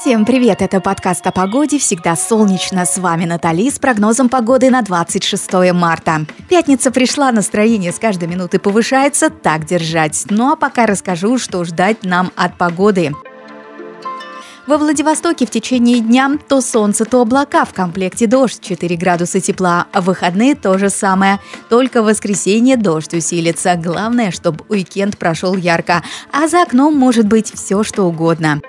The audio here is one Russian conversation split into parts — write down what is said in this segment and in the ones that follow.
Всем привет! Это подкаст о погоде «Всегда солнечно». С вами Натали с прогнозом погоды на 26 марта. Пятница пришла, настроение с каждой минуты повышается, так держать. Ну а пока расскажу, что ждать нам от погоды. Во Владивостоке в течение дня то солнце, то облака, в комплекте дождь, 4 градуса тепла. В выходные то же самое, только в воскресенье дождь усилится. Главное, чтобы уикенд прошел ярко, а за окном может быть все, что угодно.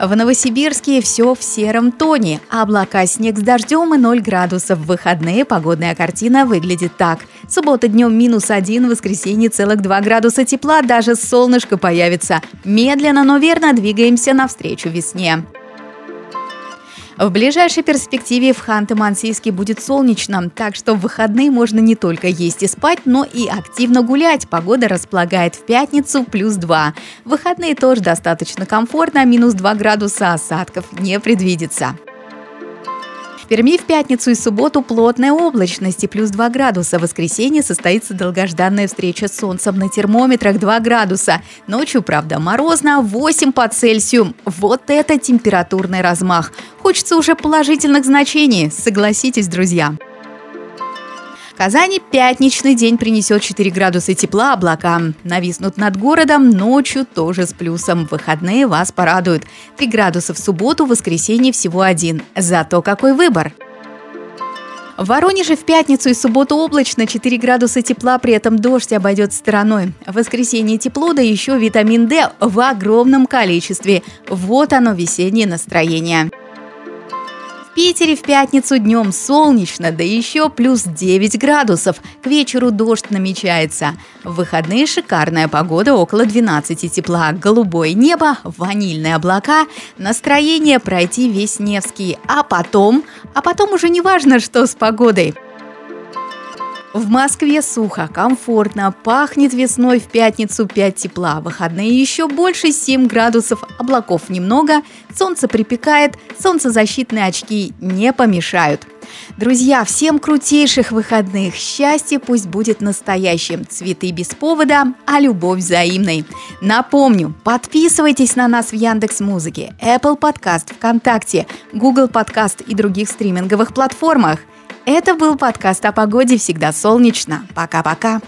В Новосибирске все в сером тоне. Облака, снег с дождем и 0 градусов. В выходные погодная картина выглядит так. Суббота днем минус 1, воскресенье целых 2 градуса тепла, даже солнышко появится. Медленно, но верно двигаемся навстречу весне. В ближайшей перспективе в Ханты-Мансийске будет солнечно, так что в выходные можно не только есть и спать, но и активно гулять. Погода располагает в пятницу плюс 2. В выходные тоже достаточно комфортно, минус 2 градуса осадков не предвидится. Перми в пятницу и субботу плотная облачность и плюс 2 градуса. В воскресенье состоится долгожданная встреча с солнцем на термометрах 2 градуса. Ночью, правда, морозно 8 по Цельсию. Вот это температурный размах. Хочется уже положительных значений, согласитесь, друзья. Казани пятничный день принесет 4 градуса тепла, облака нависнут над городом, ночью тоже с плюсом. Выходные вас порадуют. 3 градуса в субботу, воскресенье всего один. Зато какой выбор! В Воронеже в пятницу и субботу облачно, 4 градуса тепла, при этом дождь обойдет стороной. В воскресенье тепло, да еще витамин D в огромном количестве. Вот оно весеннее настроение. Питере в пятницу днем солнечно, да еще плюс 9 градусов. К вечеру дождь намечается. В выходные шикарная погода, около 12 тепла. Голубое небо, ванильные облака, настроение пройти весь Невский. А потом, а потом уже не важно, что с погодой. В Москве сухо, комфортно, пахнет весной в пятницу 5 тепла, выходные еще больше 7 градусов, облаков немного, солнце припекает, солнцезащитные очки не помешают. Друзья, всем крутейших выходных! Счастье пусть будет настоящим, цветы без повода, а любовь взаимной. Напомню, подписывайтесь на нас в Яндекс Музыке, Apple Podcast, ВКонтакте, Google Podcast и других стриминговых платформах. Это был подкаст о погоде «Всегда солнечно». Пока-пока.